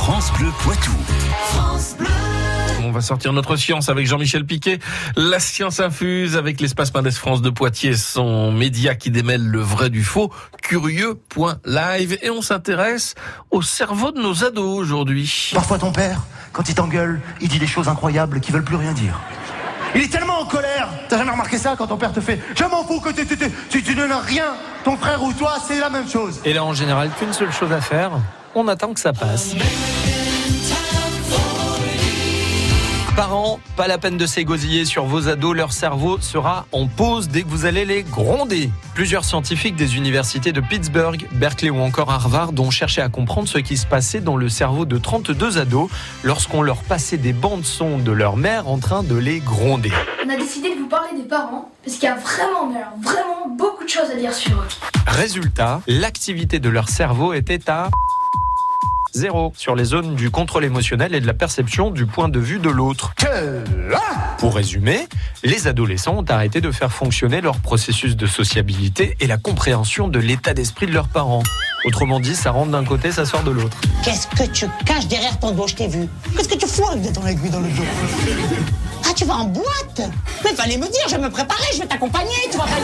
France Bleu Poitou. On va sortir notre science avec Jean-Michel Piquet. La science infuse avec l'espace Mendes France de Poitiers, son média qui démêle le vrai du faux, curieux.live. Et on s'intéresse au cerveau de nos ados aujourd'hui. Parfois ton père, quand il t'engueule, il dit des choses incroyables qui veulent plus rien dire. Il est tellement en colère T'as jamais remarqué ça quand ton père te fait Je m'en fous que tu, tu, tu, tu, tu donnes rien Ton frère ou toi, c'est la même chose Et là, en général, qu'une seule chose à faire, on attend que ça passe. Parents, pas la peine de s'égosiller sur vos ados, leur cerveau sera en pause dès que vous allez les gronder. Plusieurs scientifiques des universités de Pittsburgh, Berkeley ou encore Harvard ont cherché à comprendre ce qui se passait dans le cerveau de 32 ados lorsqu'on leur passait des bandes son de leur mère en train de les gronder. On a décidé de vous parler des parents parce qu'il y a vraiment, mais vraiment de choses à dire sur eux. Résultat, l'activité de leur cerveau était à zéro sur les zones du contrôle émotionnel et de la perception du point de vue de l'autre. Pour résumer, les adolescents ont arrêté de faire fonctionner leur processus de sociabilité et la compréhension de l'état d'esprit de leurs parents. Autrement dit, ça rentre d'un côté, ça sort de l'autre. Qu'est-ce que tu caches derrière ton dos Je t'ai vu? Qu'est-ce que tu fous avec ton aiguille dans le dos? Ah, tu vas en boîte? Mais fallait me dire, je vais me préparer, je vais t'accompagner, tu vas pas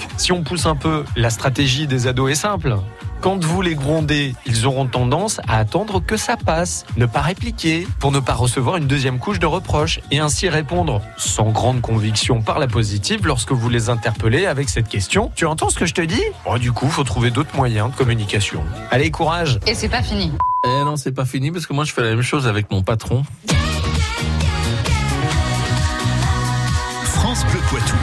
Donc, si on pousse un peu, la stratégie des ados est simple. Quand vous les grondez, ils auront tendance à attendre que ça passe, ne pas répliquer, pour ne pas recevoir une deuxième couche de reproches, et ainsi répondre sans grande conviction par la positive lorsque vous les interpellez avec cette question. Tu entends ce que je te dis? Oh, Du coup, faut trouver d'autres moyens de communication. Allez, courage Et c'est pas fini. Eh non, c'est pas fini parce que moi je fais la même chose avec mon patron. France Bleu Poitou.